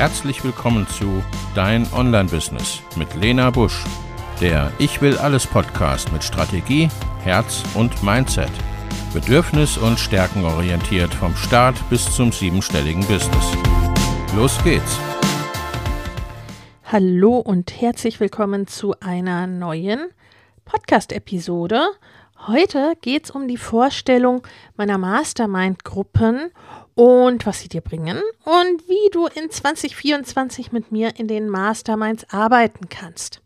Herzlich willkommen zu Dein Online-Business mit Lena Busch, der Ich will alles Podcast mit Strategie, Herz und Mindset. Bedürfnis- und Stärkenorientiert vom Start bis zum siebenstelligen Business. Los geht's! Hallo und herzlich willkommen zu einer neuen Podcast-Episode. Heute geht es um die Vorstellung meiner Mastermind-Gruppen und was sie dir bringen und wie du in 2024 mit mir in den Masterminds arbeiten kannst.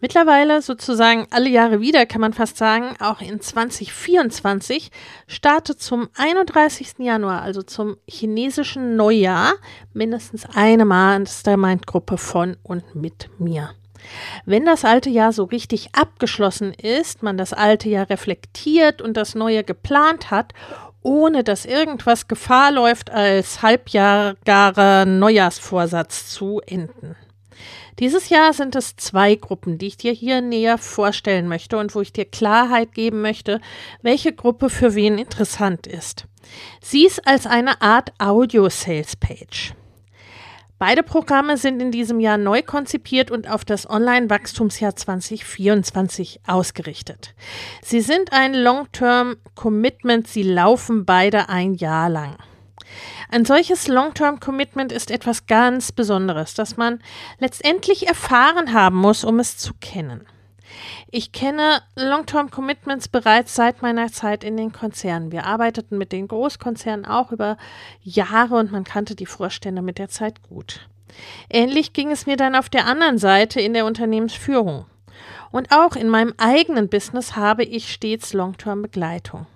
Mittlerweile sozusagen alle Jahre wieder, kann man fast sagen, auch in 2024 startet zum 31. Januar, also zum chinesischen Neujahr, mindestens eine Mastermind-Gruppe von und mit mir. Wenn das alte Jahr so richtig abgeschlossen ist, man das alte Jahr reflektiert und das neue geplant hat ohne dass irgendwas Gefahr läuft, als halbjahrer Neujahrsvorsatz zu enden. Dieses Jahr sind es zwei Gruppen, die ich dir hier näher vorstellen möchte und wo ich dir Klarheit geben möchte, welche Gruppe für wen interessant ist. Sieh es als eine Art Audio-Sales-Page. Beide Programme sind in diesem Jahr neu konzipiert und auf das Online-Wachstumsjahr 2024 ausgerichtet. Sie sind ein Long-Term-Commitment, sie laufen beide ein Jahr lang. Ein solches Long-Term-Commitment ist etwas ganz Besonderes, das man letztendlich erfahren haben muss, um es zu kennen. Ich kenne Long-Term-Commitments bereits seit meiner Zeit in den Konzernen. Wir arbeiteten mit den Großkonzernen auch über Jahre und man kannte die Vorstände mit der Zeit gut. Ähnlich ging es mir dann auf der anderen Seite in der Unternehmensführung. Und auch in meinem eigenen Business habe ich stets Long-Term-Begleitung.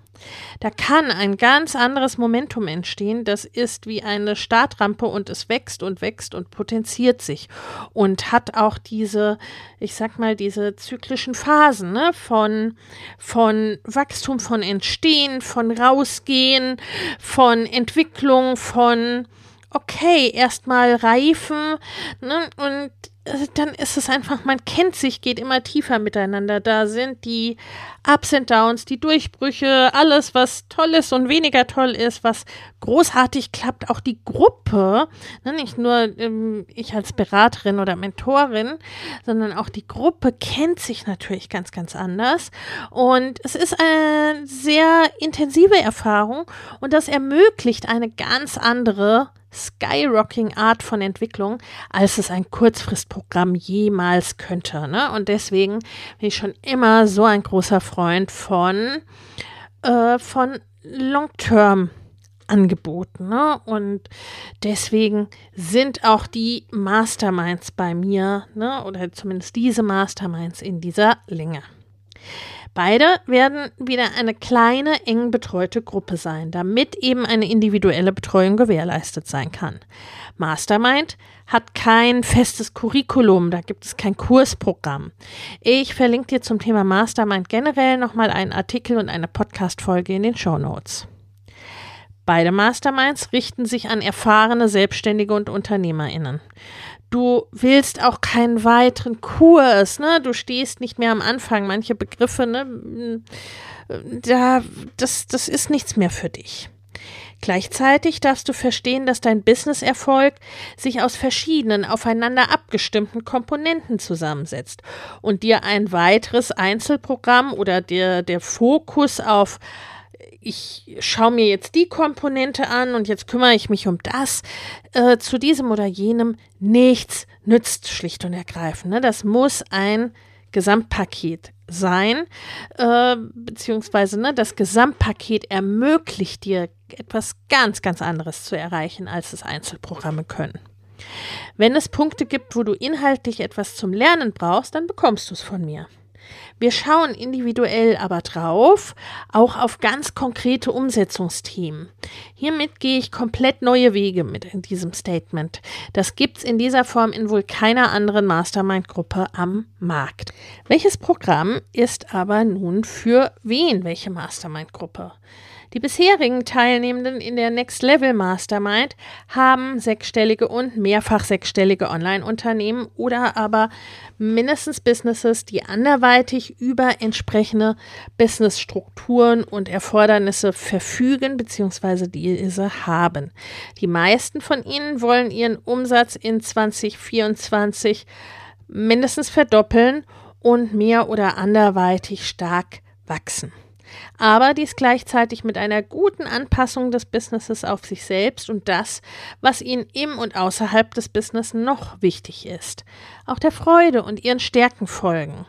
Da kann ein ganz anderes Momentum entstehen. Das ist wie eine Startrampe und es wächst und wächst und potenziert sich und hat auch diese, ich sag mal, diese zyklischen Phasen ne? von, von Wachstum, von Entstehen, von Rausgehen, von Entwicklung, von okay, erstmal reifen ne? und dann ist es einfach, man kennt sich, geht immer tiefer miteinander. Da sind die Ups und Downs, die Durchbrüche, alles, was toll ist und weniger toll ist, was großartig klappt, auch die Gruppe, ne, nicht nur ähm, ich als Beraterin oder Mentorin, sondern auch die Gruppe kennt sich natürlich ganz, ganz anders. Und es ist eine sehr intensive Erfahrung und das ermöglicht eine ganz andere skyrocking Art von Entwicklung, als es ein Kurzfristprogramm jemals könnte. Ne? Und deswegen bin ich schon immer so ein großer Freund von, äh, von Long-Term. Angeboten. Ne? Und deswegen sind auch die Masterminds bei mir, ne? oder zumindest diese Masterminds in dieser Länge. Beide werden wieder eine kleine, eng betreute Gruppe sein, damit eben eine individuelle Betreuung gewährleistet sein kann. Mastermind hat kein festes Curriculum, da gibt es kein Kursprogramm. Ich verlinke dir zum Thema Mastermind generell nochmal einen Artikel und eine Podcast-Folge in den Show Notes. Beide Masterminds richten sich an erfahrene Selbstständige und UnternehmerInnen. Du willst auch keinen weiteren Kurs, ne? Du stehst nicht mehr am Anfang. Manche Begriffe, ne? Da, das, das ist nichts mehr für dich. Gleichzeitig darfst du verstehen, dass dein Businesserfolg sich aus verschiedenen aufeinander abgestimmten Komponenten zusammensetzt und dir ein weiteres Einzelprogramm oder der, der Fokus auf ich schaue mir jetzt die Komponente an und jetzt kümmere ich mich um das, äh, zu diesem oder jenem nichts nützt, schlicht und ergreifend. Ne? Das muss ein Gesamtpaket sein, äh, beziehungsweise ne, das Gesamtpaket ermöglicht dir etwas ganz, ganz anderes zu erreichen, als es Einzelprogramme können. Wenn es Punkte gibt, wo du inhaltlich etwas zum Lernen brauchst, dann bekommst du es von mir. Wir schauen individuell aber drauf, auch auf ganz konkrete Umsetzungsthemen. Hiermit gehe ich komplett neue Wege mit in diesem Statement. Das gibt's in dieser Form in wohl keiner anderen Mastermind-Gruppe am Markt. Welches Programm ist aber nun für wen welche Mastermind-Gruppe? Die bisherigen Teilnehmenden in der Next Level Mastermind haben sechsstellige und mehrfach sechsstellige Online-Unternehmen oder aber mindestens Businesses, die anderweitig über entsprechende Businessstrukturen und Erfordernisse verfügen bzw. diese haben. Die meisten von ihnen wollen ihren Umsatz in 2024 mindestens verdoppeln und mehr oder anderweitig stark wachsen. Aber dies gleichzeitig mit einer guten Anpassung des Businesses auf sich selbst und das, was ihnen im und außerhalb des Business noch wichtig ist. Auch der Freude und ihren Stärken folgen.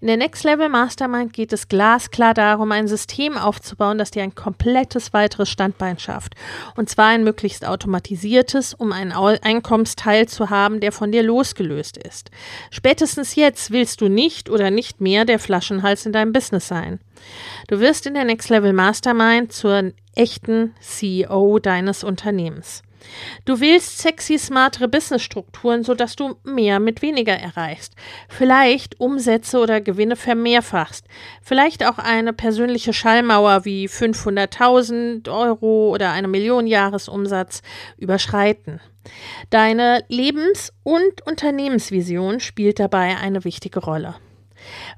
In der Next Level Mastermind geht es glasklar darum, ein System aufzubauen, das dir ein komplettes weiteres Standbein schafft. Und zwar ein möglichst automatisiertes, um einen Einkommensteil zu haben, der von dir losgelöst ist. Spätestens jetzt willst du nicht oder nicht mehr der Flaschenhals in deinem Business sein. Du wirst in der Next Level Mastermind zur echten CEO deines Unternehmens. Du willst sexy, smartere Businessstrukturen, sodass du mehr mit weniger erreichst. Vielleicht Umsätze oder Gewinne vermehrfachst. Vielleicht auch eine persönliche Schallmauer wie 500.000 Euro oder eine Million Jahresumsatz überschreiten. Deine Lebens- und Unternehmensvision spielt dabei eine wichtige Rolle.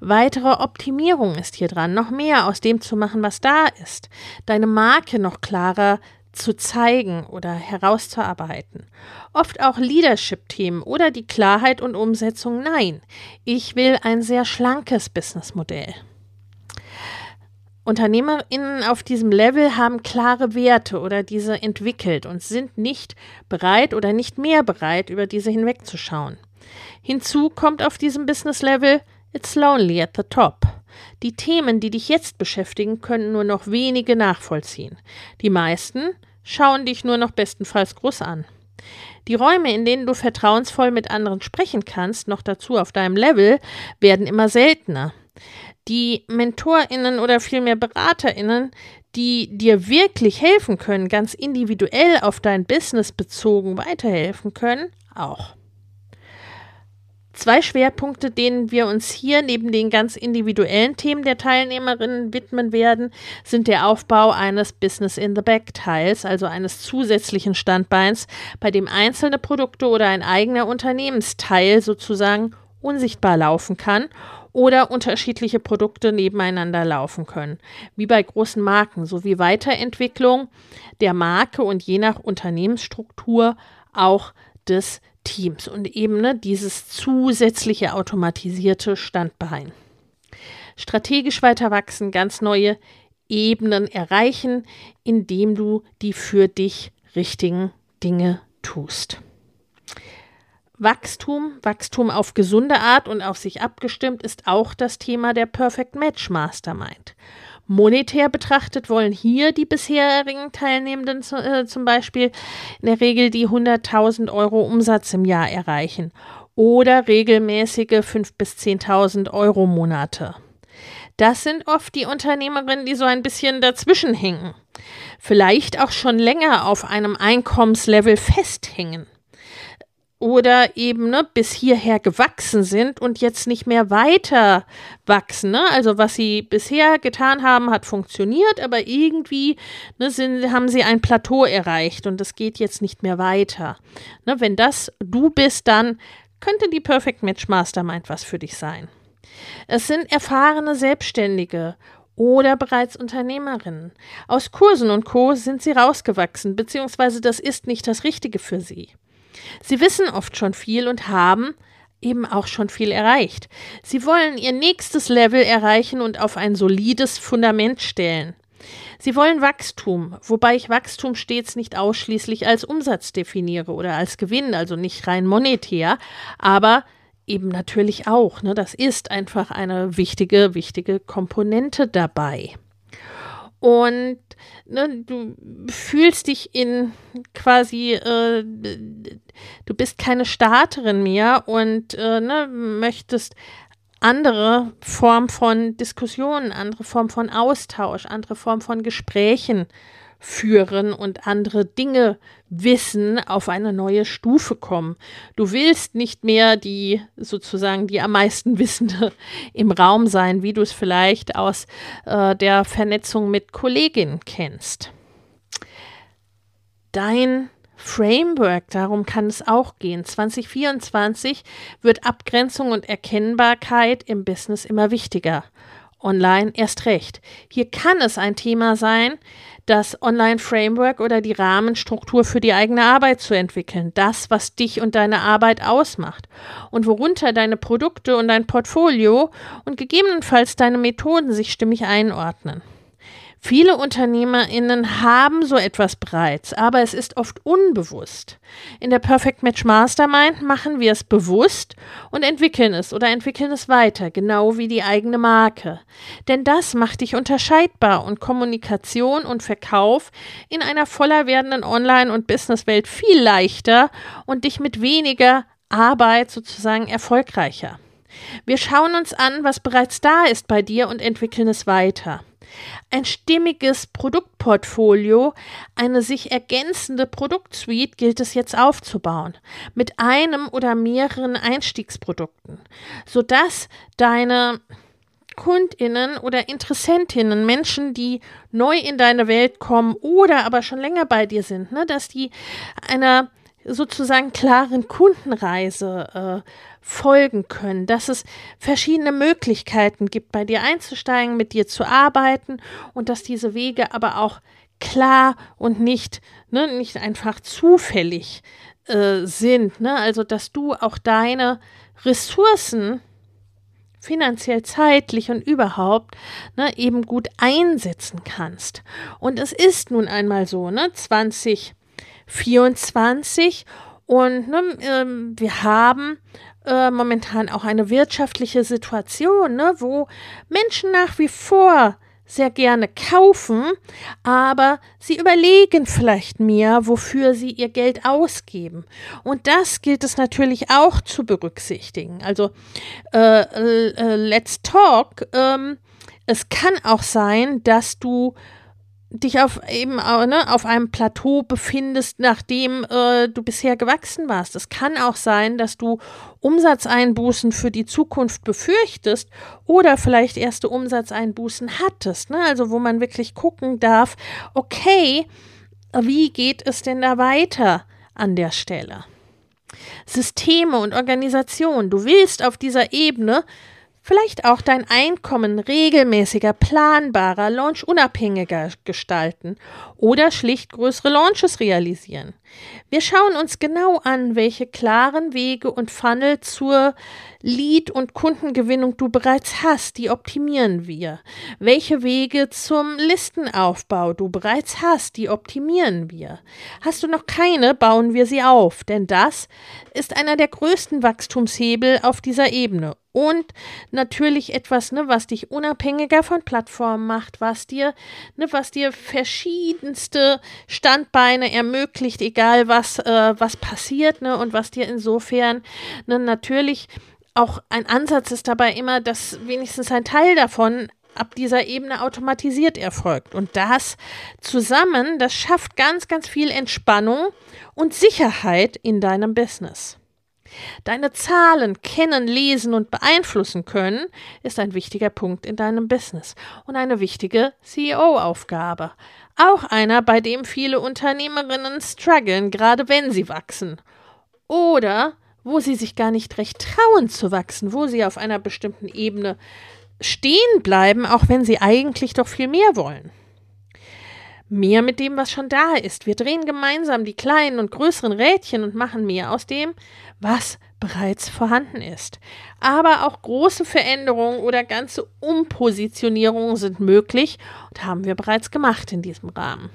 Weitere Optimierung ist hier dran, noch mehr aus dem zu machen, was da ist, deine Marke noch klarer zu zeigen oder herauszuarbeiten. Oft auch Leadership-Themen oder die Klarheit und Umsetzung. Nein, ich will ein sehr schlankes Businessmodell. UnternehmerInnen auf diesem Level haben klare Werte oder diese entwickelt und sind nicht bereit oder nicht mehr bereit, über diese hinwegzuschauen. Hinzu kommt auf diesem Business-Level, it's lonely at the top. Die Themen, die dich jetzt beschäftigen, können nur noch wenige nachvollziehen. Die meisten schauen dich nur noch bestenfalls groß an. Die Räume, in denen du vertrauensvoll mit anderen sprechen kannst, noch dazu auf deinem Level, werden immer seltener. Die Mentorinnen oder vielmehr Beraterinnen, die dir wirklich helfen können, ganz individuell auf dein Business bezogen weiterhelfen können, auch. Zwei Schwerpunkte, denen wir uns hier neben den ganz individuellen Themen der Teilnehmerinnen widmen werden, sind der Aufbau eines Business in the Back Teils, also eines zusätzlichen Standbeins, bei dem einzelne Produkte oder ein eigener Unternehmensteil sozusagen unsichtbar laufen kann oder unterschiedliche Produkte nebeneinander laufen können, wie bei großen Marken, sowie Weiterentwicklung der Marke und je nach Unternehmensstruktur auch des Teams und eben ne, dieses zusätzliche automatisierte Standbein. Strategisch weiter wachsen, ganz neue Ebenen erreichen, indem du die für dich richtigen Dinge tust. Wachstum, Wachstum auf gesunde Art und auf sich abgestimmt ist auch das Thema der Perfect Match Mastermind. Monetär betrachtet wollen hier die bisherigen Teilnehmenden äh, zum Beispiel in der Regel die 100.000 Euro Umsatz im Jahr erreichen oder regelmäßige 5.000 bis 10.000 Euro Monate. Das sind oft die Unternehmerinnen, die so ein bisschen dazwischen hängen. Vielleicht auch schon länger auf einem Einkommenslevel festhängen oder eben ne, bis hierher gewachsen sind und jetzt nicht mehr weiter wachsen. Ne? Also was sie bisher getan haben, hat funktioniert, aber irgendwie ne, sind, haben sie ein Plateau erreicht und es geht jetzt nicht mehr weiter. Ne, wenn das du bist, dann könnte die Perfect Match Mastermind was für dich sein. Es sind erfahrene Selbstständige oder bereits Unternehmerinnen. Aus Kursen und Co. sind sie rausgewachsen, beziehungsweise das ist nicht das Richtige für sie. Sie wissen oft schon viel und haben eben auch schon viel erreicht. Sie wollen ihr nächstes Level erreichen und auf ein solides Fundament stellen. Sie wollen Wachstum, wobei ich Wachstum stets nicht ausschließlich als Umsatz definiere oder als Gewinn, also nicht rein monetär, aber eben natürlich auch. Ne? Das ist einfach eine wichtige, wichtige Komponente dabei und ne, du fühlst dich in quasi, äh, du bist keine Starterin mehr und äh, ne, möchtest andere Form von Diskussionen, andere Form von Austausch, andere Form von Gesprächen führen und andere Dinge wissen, auf eine neue Stufe kommen. Du willst nicht mehr die sozusagen die am meisten Wissende im Raum sein, wie du es vielleicht aus äh, der Vernetzung mit Kolleginnen kennst. Dein Framework, darum kann es auch gehen. 2024 wird Abgrenzung und Erkennbarkeit im Business immer wichtiger. Online erst recht. Hier kann es ein Thema sein, das Online-Framework oder die Rahmenstruktur für die eigene Arbeit zu entwickeln. Das, was dich und deine Arbeit ausmacht und worunter deine Produkte und dein Portfolio und gegebenenfalls deine Methoden sich stimmig einordnen. Viele UnternehmerInnen haben so etwas bereits, aber es ist oft unbewusst. In der Perfect Match Mastermind machen wir es bewusst und entwickeln es oder entwickeln es weiter, genau wie die eigene Marke. Denn das macht dich unterscheidbar und Kommunikation und Verkauf in einer voller werdenden Online- und Businesswelt viel leichter und dich mit weniger Arbeit sozusagen erfolgreicher. Wir schauen uns an, was bereits da ist bei dir und entwickeln es weiter ein stimmiges Produktportfolio, eine sich ergänzende Produktsuite gilt es jetzt aufzubauen, mit einem oder mehreren Einstiegsprodukten, sodass deine Kundinnen oder Interessentinnen, Menschen, die neu in deine Welt kommen oder aber schon länger bei dir sind, ne, dass die einer sozusagen klaren Kundenreise äh, folgen können, dass es verschiedene Möglichkeiten gibt, bei dir einzusteigen, mit dir zu arbeiten und dass diese Wege aber auch klar und nicht, ne, nicht einfach zufällig äh, sind. Ne? Also, dass du auch deine Ressourcen finanziell, zeitlich und überhaupt ne, eben gut einsetzen kannst. Und es ist nun einmal so, ne, 2024 und ne, ähm, wir haben äh, momentan auch eine wirtschaftliche Situation, ne, wo Menschen nach wie vor sehr gerne kaufen, aber sie überlegen vielleicht mehr, wofür sie ihr Geld ausgeben. Und das gilt es natürlich auch zu berücksichtigen. Also, äh, äh, let's talk. Ähm, es kann auch sein, dass du dich auf eben ne, auf einem Plateau befindest, nachdem äh, du bisher gewachsen warst. Es kann auch sein, dass du Umsatzeinbußen für die Zukunft befürchtest oder vielleicht erste Umsatzeinbußen hattest. Ne? Also wo man wirklich gucken darf, okay, wie geht es denn da weiter an der Stelle? Systeme und Organisation. Du willst auf dieser Ebene Vielleicht auch dein Einkommen regelmäßiger, planbarer, launchunabhängiger gestalten oder schlicht größere Launches realisieren. Wir schauen uns genau an, welche klaren Wege und Funnel zur Lead- und Kundengewinnung du bereits hast, die optimieren wir. Welche Wege zum Listenaufbau du bereits hast, die optimieren wir. Hast du noch keine, bauen wir sie auf, denn das ist einer der größten Wachstumshebel auf dieser Ebene und natürlich etwas, ne, was dich unabhängiger von Plattformen macht, was dir, ne, was dir verschiedenste Standbeine ermöglicht, egal was, äh, was passiert, ne, und was dir insofern ne, natürlich auch ein Ansatz ist dabei immer, dass wenigstens ein Teil davon ab dieser Ebene automatisiert erfolgt. Und das zusammen, das schafft ganz, ganz viel Entspannung und Sicherheit in deinem Business. Deine Zahlen kennen, lesen und beeinflussen können, ist ein wichtiger Punkt in deinem Business und eine wichtige CEO-Aufgabe. Auch einer, bei dem viele Unternehmerinnen strugglen, gerade wenn sie wachsen. Oder wo sie sich gar nicht recht trauen zu wachsen, wo sie auf einer bestimmten Ebene stehen bleiben, auch wenn sie eigentlich doch viel mehr wollen. Mehr mit dem, was schon da ist. Wir drehen gemeinsam die kleinen und größeren Rädchen und machen mehr aus dem, was bereits vorhanden ist. Aber auch große Veränderungen oder ganze Umpositionierungen sind möglich und haben wir bereits gemacht in diesem Rahmen.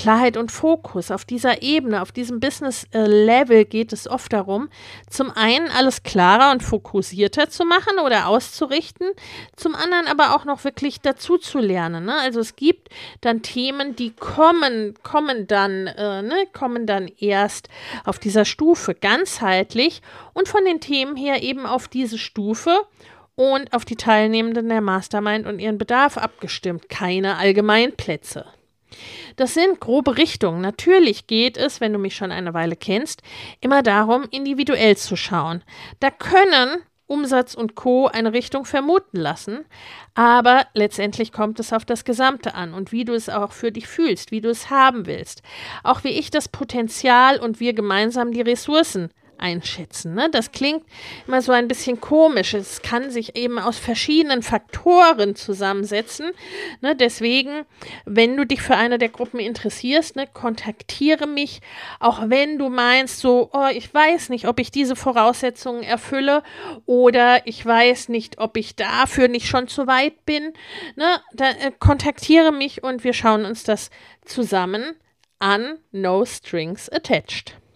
Klarheit und Fokus auf dieser Ebene, auf diesem Business-Level geht es oft darum, zum einen alles klarer und fokussierter zu machen oder auszurichten, zum anderen aber auch noch wirklich dazu zu lernen. Ne? Also es gibt dann Themen, die kommen, kommen dann, äh, ne, kommen dann erst auf dieser Stufe ganzheitlich und von den Themen her eben auf diese Stufe und auf die Teilnehmenden der Mastermind und ihren Bedarf abgestimmt. Keine Allgemeinplätze. Das sind grobe Richtungen. Natürlich geht es, wenn du mich schon eine Weile kennst, immer darum, individuell zu schauen. Da können Umsatz und Co. eine Richtung vermuten lassen, aber letztendlich kommt es auf das Gesamte an und wie du es auch für dich fühlst, wie du es haben willst. Auch wie ich das Potenzial und wir gemeinsam die Ressourcen einschätzen. Ne? Das klingt immer so ein bisschen komisch. Es kann sich eben aus verschiedenen Faktoren zusammensetzen. Ne? Deswegen, wenn du dich für eine der Gruppen interessierst, ne, kontaktiere mich, auch wenn du meinst, so, oh, ich weiß nicht, ob ich diese Voraussetzungen erfülle oder ich weiß nicht, ob ich dafür nicht schon zu weit bin. Ne? Da, äh, kontaktiere mich und wir schauen uns das zusammen an. No Strings Attached.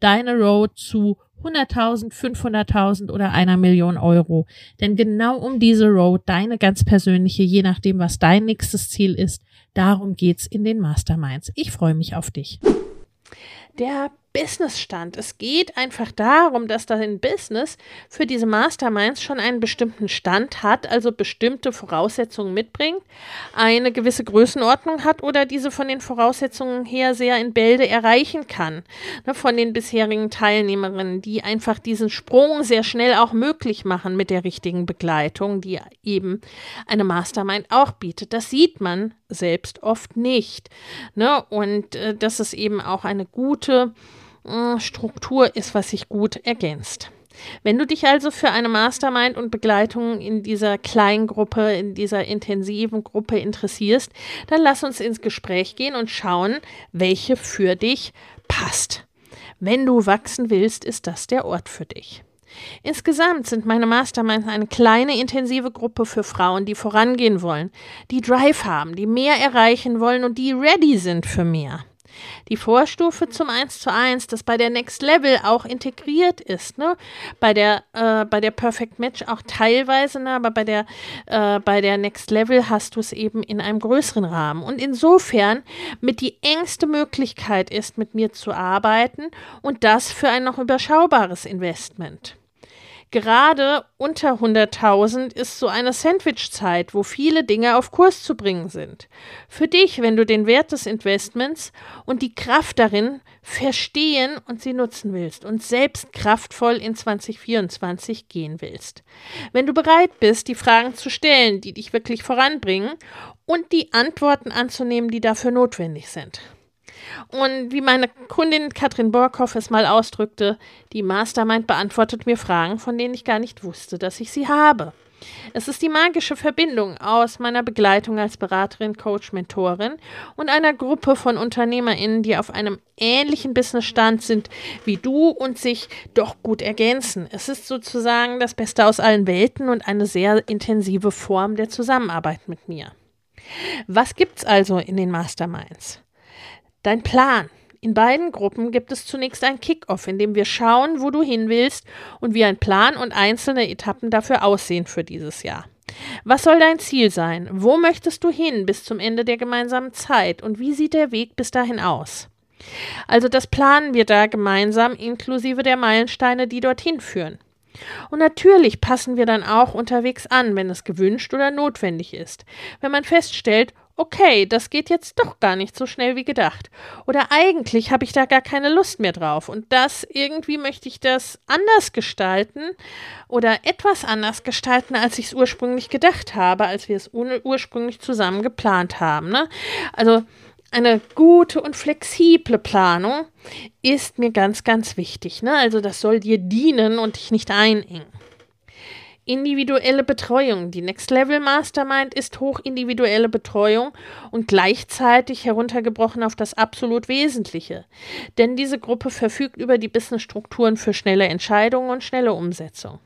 deine Road zu 100.000, 500.000 oder einer Million Euro. Denn genau um diese Road, deine ganz persönliche, je nachdem, was dein nächstes Ziel ist, darum geht's in den Masterminds. Ich freue mich auf dich. Der Businessstand. Es geht einfach darum, dass dein Business für diese Masterminds schon einen bestimmten Stand hat, also bestimmte Voraussetzungen mitbringt, eine gewisse Größenordnung hat oder diese von den Voraussetzungen her sehr in Bälde erreichen kann. Ne, von den bisherigen Teilnehmerinnen, die einfach diesen Sprung sehr schnell auch möglich machen mit der richtigen Begleitung, die eben eine Mastermind auch bietet. Das sieht man selbst oft nicht. Ne? Und äh, das ist eben auch eine gute äh, Struktur ist, was sich gut ergänzt. Wenn du dich also für eine Mastermind und Begleitung in dieser kleinen Gruppe, in dieser intensiven Gruppe interessierst, dann lass uns ins Gespräch gehen und schauen, welche für dich passt. Wenn du wachsen willst, ist das der Ort für dich. Insgesamt sind meine Masterminds eine kleine intensive Gruppe für Frauen, die vorangehen wollen, die Drive haben, die mehr erreichen wollen und die ready sind für mehr. Die Vorstufe zum 1 zu 1, das bei der Next Level auch integriert ist, ne? Bei der, äh, bei der Perfect Match auch teilweise, ne? aber bei der, äh, bei der Next Level hast du es eben in einem größeren Rahmen. Und insofern mit die engste Möglichkeit ist, mit mir zu arbeiten und das für ein noch überschaubares Investment. Gerade unter 100.000 ist so eine Sandwich-Zeit, wo viele Dinge auf Kurs zu bringen sind. Für dich, wenn du den Wert des Investments und die Kraft darin verstehen und sie nutzen willst und selbst kraftvoll in 2024 gehen willst. Wenn du bereit bist, die Fragen zu stellen, die dich wirklich voranbringen und die Antworten anzunehmen, die dafür notwendig sind. Und wie meine Kundin Katrin Borkhoff es mal ausdrückte, die Mastermind beantwortet mir Fragen, von denen ich gar nicht wusste, dass ich sie habe. Es ist die magische Verbindung aus meiner Begleitung als Beraterin, Coach, Mentorin und einer Gruppe von UnternehmerInnen, die auf einem ähnlichen Businessstand sind wie du und sich doch gut ergänzen. Es ist sozusagen das Beste aus allen Welten und eine sehr intensive Form der Zusammenarbeit mit mir. Was gibt's also in den Masterminds? Dein Plan. In beiden Gruppen gibt es zunächst ein Kickoff, in dem wir schauen, wo du hin willst und wie ein Plan und einzelne Etappen dafür aussehen für dieses Jahr. Was soll dein Ziel sein? Wo möchtest du hin bis zum Ende der gemeinsamen Zeit und wie sieht der Weg bis dahin aus? Also das planen wir da gemeinsam inklusive der Meilensteine, die dorthin führen. Und natürlich passen wir dann auch unterwegs an, wenn es gewünscht oder notwendig ist. Wenn man feststellt, okay, das geht jetzt doch gar nicht so schnell wie gedacht. Oder eigentlich habe ich da gar keine Lust mehr drauf. Und das irgendwie möchte ich das anders gestalten oder etwas anders gestalten, als ich es ursprünglich gedacht habe, als wir es ursprünglich zusammen geplant haben. Ne? Also eine gute und flexible Planung ist mir ganz, ganz wichtig. Ne? Also das soll dir dienen und dich nicht einengen. Individuelle Betreuung. Die Next Level Mastermind ist hochindividuelle Betreuung und gleichzeitig heruntergebrochen auf das absolut Wesentliche. Denn diese Gruppe verfügt über die Businessstrukturen für schnelle Entscheidungen und schnelle Umsetzung.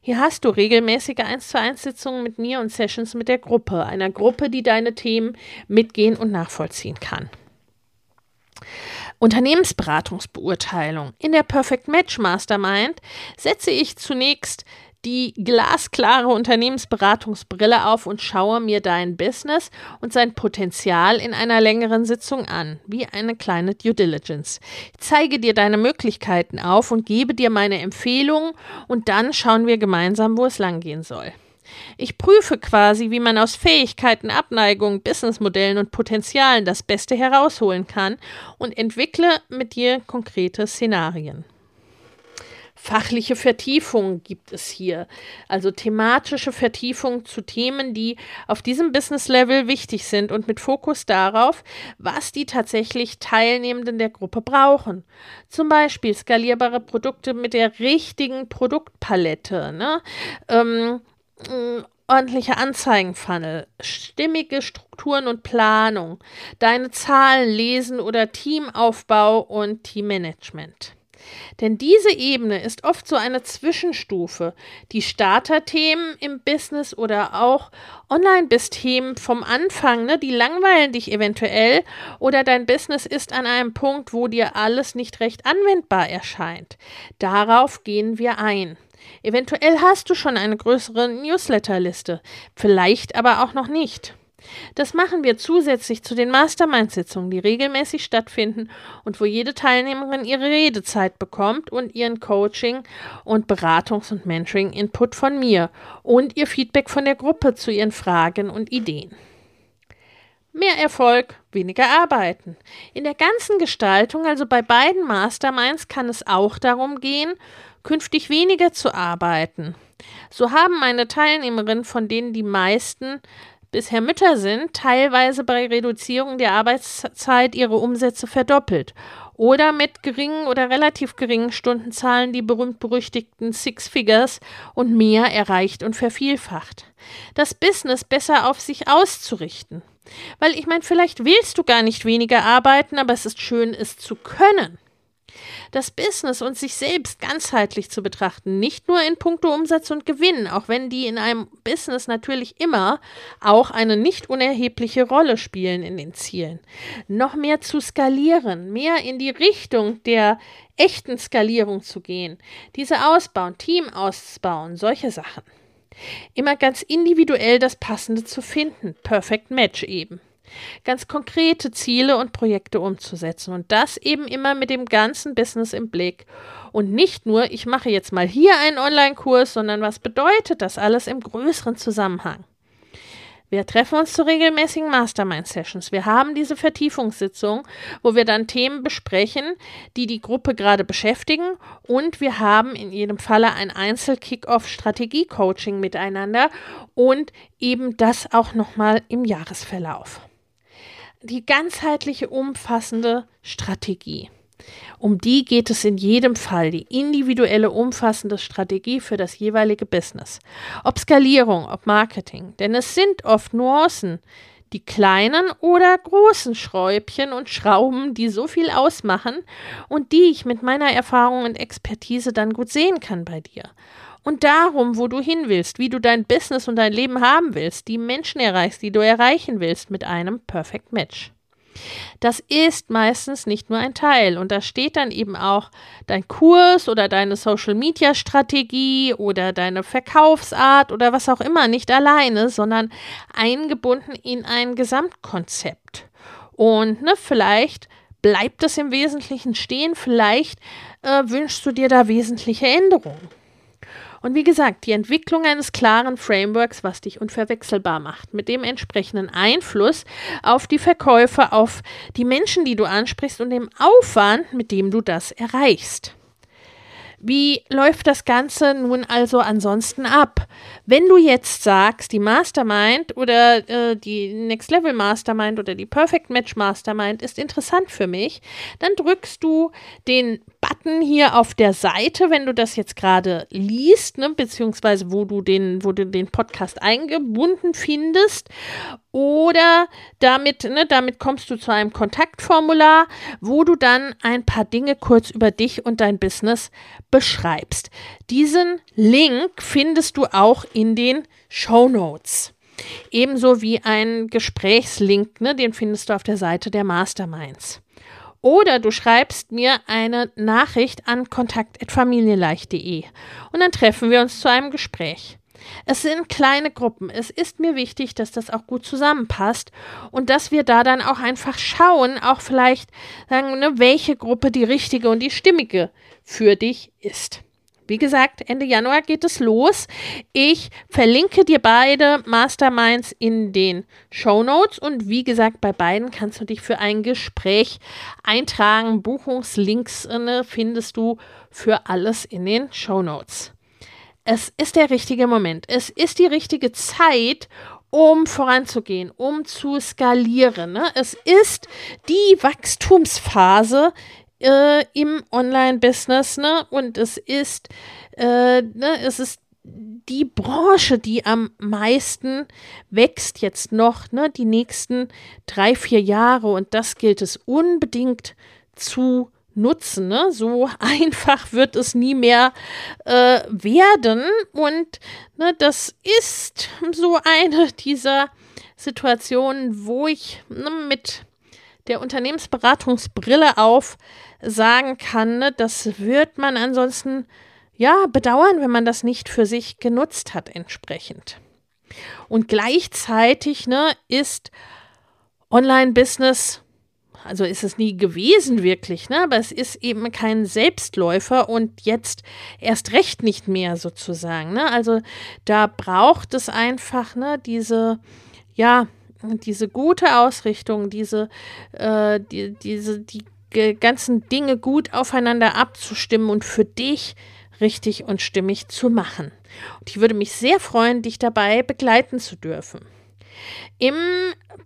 Hier hast du regelmäßige 1 zu 1 Sitzungen mit mir und Sessions mit der Gruppe, einer Gruppe, die deine Themen mitgehen und nachvollziehen kann. Unternehmensberatungsbeurteilung. In der Perfect Match Mastermind setze ich zunächst die glasklare Unternehmensberatungsbrille auf und schaue mir dein Business und sein Potenzial in einer längeren Sitzung an, wie eine kleine Due Diligence. Ich zeige dir deine Möglichkeiten auf und gebe dir meine Empfehlungen und dann schauen wir gemeinsam, wo es langgehen soll. Ich prüfe quasi, wie man aus Fähigkeiten, Abneigungen, Businessmodellen und Potenzialen das Beste herausholen kann und entwickle mit dir konkrete Szenarien. Fachliche Vertiefung gibt es hier, also thematische Vertiefung zu Themen, die auf diesem Business-Level wichtig sind und mit Fokus darauf, was die tatsächlich Teilnehmenden der Gruppe brauchen. Zum Beispiel skalierbare Produkte mit der richtigen Produktpalette, ne? ähm, äh, ordentliche Anzeigenfunnel, stimmige Strukturen und Planung, deine Zahlen lesen oder Teamaufbau und Teammanagement. Denn diese Ebene ist oft so eine Zwischenstufe. Die Starterthemen im Business oder auch Online-Biz-Themen vom Anfang, ne, die langweilen dich eventuell oder dein Business ist an einem Punkt, wo dir alles nicht recht anwendbar erscheint. Darauf gehen wir ein. Eventuell hast du schon eine größere Newsletterliste, vielleicht aber auch noch nicht. Das machen wir zusätzlich zu den Mastermind-Sitzungen, die regelmäßig stattfinden und wo jede Teilnehmerin ihre Redezeit bekommt und ihren Coaching- und Beratungs- und Mentoring-Input von mir und ihr Feedback von der Gruppe zu ihren Fragen und Ideen. Mehr Erfolg, weniger Arbeiten. In der ganzen Gestaltung, also bei beiden Masterminds, kann es auch darum gehen, künftig weniger zu arbeiten. So haben meine Teilnehmerinnen, von denen die meisten bisher Mütter sind, teilweise bei Reduzierung der Arbeitszeit ihre Umsätze verdoppelt oder mit geringen oder relativ geringen Stundenzahlen die berühmt-berüchtigten Six Figures und mehr erreicht und vervielfacht. Das Business besser auf sich auszurichten. Weil ich meine, vielleicht willst du gar nicht weniger arbeiten, aber es ist schön, es zu können das Business und sich selbst ganzheitlich zu betrachten, nicht nur in puncto Umsatz und Gewinn, auch wenn die in einem Business natürlich immer auch eine nicht unerhebliche Rolle spielen in den Zielen. Noch mehr zu skalieren, mehr in die Richtung der echten Skalierung zu gehen, diese ausbauen, Team ausbauen, solche Sachen. Immer ganz individuell das Passende zu finden, Perfect Match eben ganz konkrete Ziele und Projekte umzusetzen. Und das eben immer mit dem ganzen Business im Blick. Und nicht nur, ich mache jetzt mal hier einen Online-Kurs, sondern was bedeutet das alles im größeren Zusammenhang? Wir treffen uns zu regelmäßigen Mastermind-Sessions. Wir haben diese Vertiefungssitzung, wo wir dann Themen besprechen, die die Gruppe gerade beschäftigen. Und wir haben in jedem Falle ein Einzel-Kick-Off-Strategie-Coaching miteinander und eben das auch nochmal im Jahresverlauf die ganzheitliche, umfassende Strategie. Um die geht es in jedem Fall, die individuelle, umfassende Strategie für das jeweilige Business. Ob Skalierung, ob Marketing. Denn es sind oft Nuancen, die kleinen oder großen Schräubchen und Schrauben, die so viel ausmachen und die ich mit meiner Erfahrung und Expertise dann gut sehen kann bei dir und darum, wo du hin willst, wie du dein Business und dein Leben haben willst, die Menschen erreichst, die du erreichen willst mit einem Perfect Match. Das ist meistens nicht nur ein Teil und da steht dann eben auch dein Kurs oder deine Social Media Strategie oder deine Verkaufsart oder was auch immer nicht alleine, sondern eingebunden in ein Gesamtkonzept. Und ne, vielleicht bleibt das im Wesentlichen stehen, vielleicht äh, wünschst du dir da wesentliche Änderungen. Und wie gesagt, die Entwicklung eines klaren Frameworks, was dich unverwechselbar macht, mit dem entsprechenden Einfluss auf die Verkäufe, auf die Menschen, die du ansprichst und dem Aufwand, mit dem du das erreichst. Wie läuft das Ganze nun also ansonsten ab? Wenn du jetzt sagst, die Mastermind oder äh, die Next Level Mastermind oder die Perfect Match Mastermind ist interessant für mich, dann drückst du den Button hier auf der Seite, wenn du das jetzt gerade liest, ne, beziehungsweise wo du den, wo du den Podcast eingebunden findest. Oder damit, ne, damit kommst du zu einem Kontaktformular, wo du dann ein paar Dinge kurz über dich und dein Business beschreibst. Diesen Link findest du auch in den Show Notes. Ebenso wie ein Gesprächslink, ne, den findest du auf der Seite der Masterminds. Oder du schreibst mir eine Nachricht an kontakt.familienleicht.de und dann treffen wir uns zu einem Gespräch. Es sind kleine Gruppen. Es ist mir wichtig, dass das auch gut zusammenpasst und dass wir da dann auch einfach schauen, auch vielleicht sagen, ne, welche Gruppe die richtige und die stimmige für dich ist. Wie gesagt, Ende Januar geht es los. Ich verlinke dir beide Masterminds in den Show Notes und wie gesagt, bei beiden kannst du dich für ein Gespräch eintragen. Buchungslinks ne, findest du für alles in den Show Notes. Es ist der richtige Moment. Es ist die richtige Zeit, um voranzugehen, um zu skalieren. Ne? Es ist die Wachstumsphase, äh, im Online-Business, ne? Und es ist, äh, ne, es ist die Branche, die am meisten wächst jetzt noch, ne, die nächsten drei, vier Jahre. Und das gilt es unbedingt zu nutzen. Ne? So einfach wird es nie mehr äh, werden. Und ne, das ist so eine dieser Situationen, wo ich ne, mit der Unternehmensberatungsbrille auf sagen kann, ne, das wird man ansonsten ja bedauern, wenn man das nicht für sich genutzt hat entsprechend. Und gleichzeitig ne, ist Online-Business, also ist es nie gewesen wirklich, ne, aber es ist eben kein Selbstläufer und jetzt erst recht nicht mehr sozusagen. Ne? Also da braucht es einfach ne, diese, ja, diese gute Ausrichtung, diese, äh, die, diese, die ganzen Dinge gut aufeinander abzustimmen und für dich richtig und stimmig zu machen. Und ich würde mich sehr freuen, dich dabei begleiten zu dürfen. Im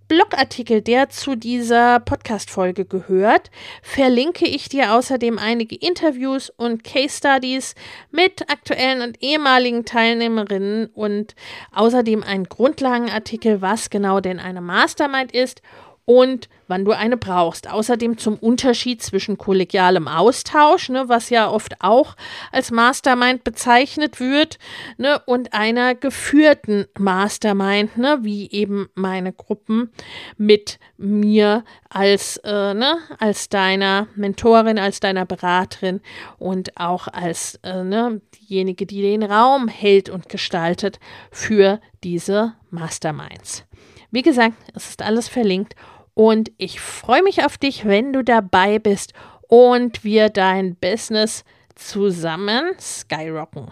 Blogartikel, der zu dieser Podcast-Folge gehört, verlinke ich dir außerdem einige Interviews und Case Studies mit aktuellen und ehemaligen Teilnehmerinnen und außerdem einen Grundlagenartikel, was genau denn eine Mastermind ist und wann du eine brauchst. Außerdem zum Unterschied zwischen kollegialem Austausch, ne, was ja oft auch als Mastermind bezeichnet wird, ne, und einer geführten Mastermind, ne, wie eben meine Gruppen mit mir als, äh, ne, als deiner Mentorin, als deiner Beraterin und auch als äh, ne, diejenige, die den Raum hält und gestaltet für diese Masterminds. Wie gesagt, es ist alles verlinkt und ich freue mich auf dich, wenn du dabei bist und wir dein Business zusammen skyrocken.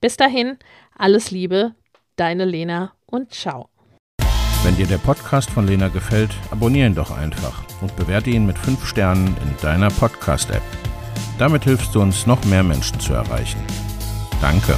Bis dahin, alles Liebe, deine Lena und ciao. Wenn dir der Podcast von Lena gefällt, abonniere ihn doch einfach und bewerte ihn mit 5 Sternen in deiner Podcast-App. Damit hilfst du uns, noch mehr Menschen zu erreichen. Danke.